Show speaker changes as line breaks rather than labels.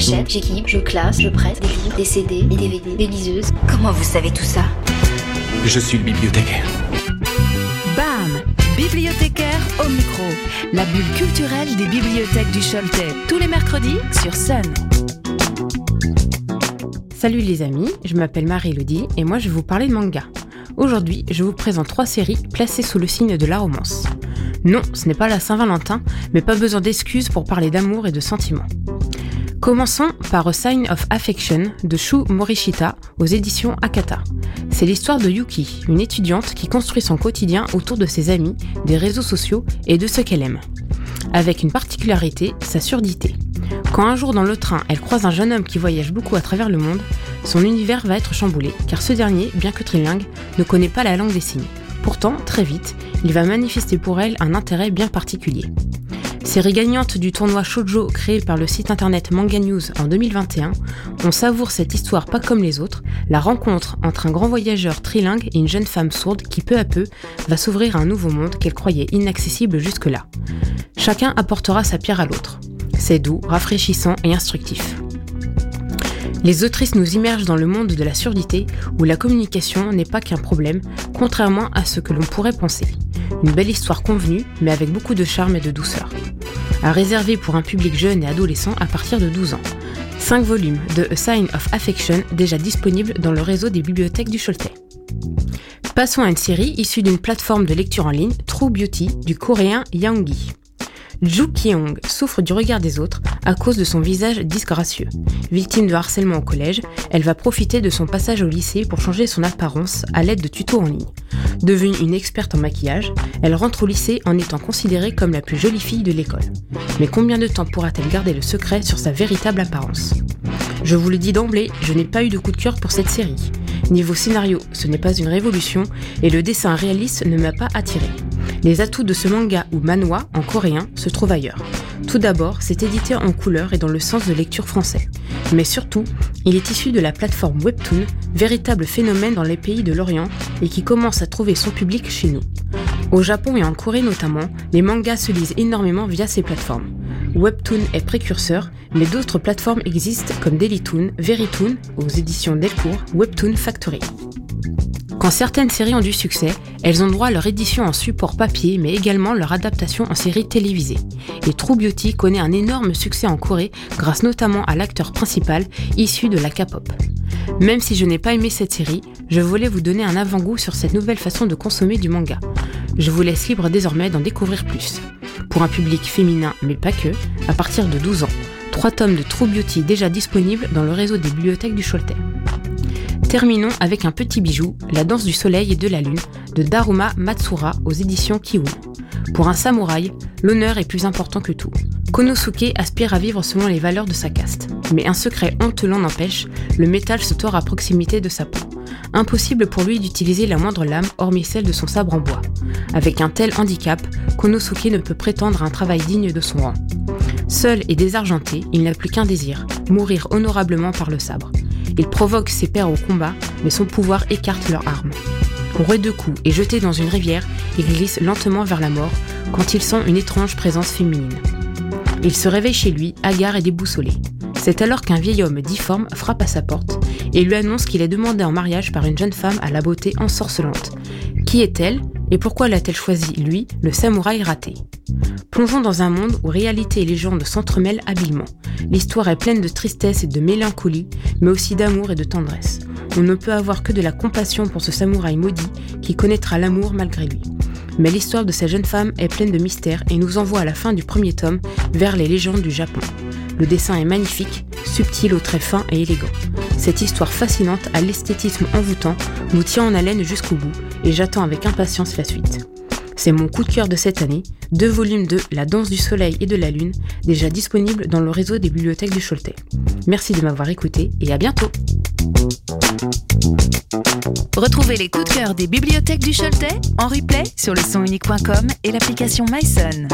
J'achète, j'équipe, je classe, je prête des livres, des CD, des DVD, des liseuses.
Comment vous savez tout ça?
Je suis le bibliothécaire.
BAM Bibliothécaire au micro. La bulle culturelle des bibliothèques du Choletais. Tous les mercredis sur Sun.
Salut les amis, je m'appelle Marie-Elodie et moi je vais vous parler de manga. Aujourd'hui, je vous présente trois séries placées sous le signe de la romance. Non, ce n'est pas la Saint-Valentin, mais pas besoin d'excuses pour parler d'amour et de sentiments. Commençons par A Sign of Affection de Shu Morishita aux éditions Akata. C'est l'histoire de Yuki, une étudiante qui construit son quotidien autour de ses amis, des réseaux sociaux et de ce qu'elle aime. Avec une particularité, sa surdité. Quand un jour dans le train, elle croise un jeune homme qui voyage beaucoup à travers le monde, son univers va être chamboulé, car ce dernier, bien que trilingue, ne connaît pas la langue des signes. Pourtant, très vite, il va manifester pour elle un intérêt bien particulier. Série gagnante du tournoi Shoujo créé par le site internet Manga News en 2021, on savoure cette histoire pas comme les autres, la rencontre entre un grand voyageur trilingue et une jeune femme sourde qui peu à peu va s'ouvrir à un nouveau monde qu'elle croyait inaccessible jusque-là. Chacun apportera sa pierre à l'autre. C'est doux, rafraîchissant et instructif. Les autrices nous immergent dans le monde de la surdité où la communication n'est pas qu'un problème, contrairement à ce que l'on pourrait penser. Une belle histoire convenue, mais avec beaucoup de charme et de douceur. À réserver pour un public jeune et adolescent à partir de 12 ans. 5 volumes de A Sign of Affection déjà disponibles dans le réseau des bibliothèques du Choletais. Passons à une série issue d'une plateforme de lecture en ligne, True Beauty, du coréen Yangi. Ju Kyung souffre du regard des autres à cause de son visage disgracieux. Victime de harcèlement au collège, elle va profiter de son passage au lycée pour changer son apparence à l'aide de tutos en ligne. Devenue une experte en maquillage, elle rentre au lycée en étant considérée comme la plus jolie fille de l'école. Mais combien de temps pourra-t-elle garder le secret sur sa véritable apparence? Je vous le dis d'emblée, je n'ai pas eu de coup de cœur pour cette série. Niveau scénario, ce n'est pas une révolution et le dessin réaliste ne m'a pas attiré. Les atouts de ce manga ou manhwa en coréen se trouvent ailleurs. Tout d'abord, c'est édité en couleur et dans le sens de lecture français. Mais surtout, il est issu de la plateforme Webtoon, véritable phénomène dans les pays de l'Orient et qui commence à trouver son public chez nous. Au Japon et en Corée notamment, les mangas se lisent énormément via ces plateformes. Webtoon est précurseur, mais d'autres plateformes existent comme Dailytoon, Verytoon aux éditions Delcourt, Webtoon Factory. Quand certaines séries ont du succès, elles ont droit à leur édition en support papier, mais également leur adaptation en série télévisée. Et True Beauty connaît un énorme succès en Corée, grâce notamment à l'acteur principal issu de la K-pop. Même si je n'ai pas aimé cette série, je voulais vous donner un avant-goût sur cette nouvelle façon de consommer du manga. Je vous laisse libre désormais d'en découvrir plus. Pour un public féminin, mais pas que, à partir de 12 ans. Trois tomes de True Beauty déjà disponibles dans le réseau des bibliothèques du Choletais. Terminons avec un petit bijou, La danse du soleil et de la lune, de Daruma Matsura aux éditions Kiun. Pour un samouraï, l'honneur est plus important que tout. Konosuke aspire à vivre selon les valeurs de sa caste. Mais un secret honteux l'en empêche, le métal se tord à proximité de sa peau. Impossible pour lui d'utiliser la moindre lame hormis celle de son sabre en bois. Avec un tel handicap, Konosuke ne peut prétendre à un travail digne de son rang. Seul et désargenté, il n'a plus qu'un désir, mourir honorablement par le sabre. Il provoque ses pairs au combat, mais son pouvoir écarte leurs armes. Roué de coups et jeté dans une rivière, il glisse lentement vers la mort quand il sent une étrange présence féminine. Il se réveille chez lui, hagard et déboussolé. C'est alors qu'un vieil homme difforme frappe à sa porte et lui annonce qu'il est demandé en mariage par une jeune femme à la beauté ensorcelante. Qui est-elle? Et pourquoi l'a-t-elle choisi, lui, le samouraï raté? Plongeons dans un monde où réalité et légende s'entremêlent habilement. L'histoire est pleine de tristesse et de mélancolie, mais aussi d'amour et de tendresse. On ne peut avoir que de la compassion pour ce samouraï maudit qui connaîtra l'amour malgré lui. Mais l'histoire de cette jeune femme est pleine de mystères et nous envoie à la fin du premier tome vers les légendes du Japon. Le dessin est magnifique, subtil au traits fins et élégant. Cette histoire fascinante à l'esthétisme envoûtant nous tient en haleine jusqu'au bout et j'attends avec impatience la suite. C'est mon coup de cœur de cette année, deux volumes de La danse du soleil et de la lune, déjà disponibles dans le réseau des bibliothèques du Choletais. Merci de m'avoir écouté et à bientôt
Retrouvez les coups de cœur des bibliothèques du Choletais en replay sur le sonunique.com et l'application MySun.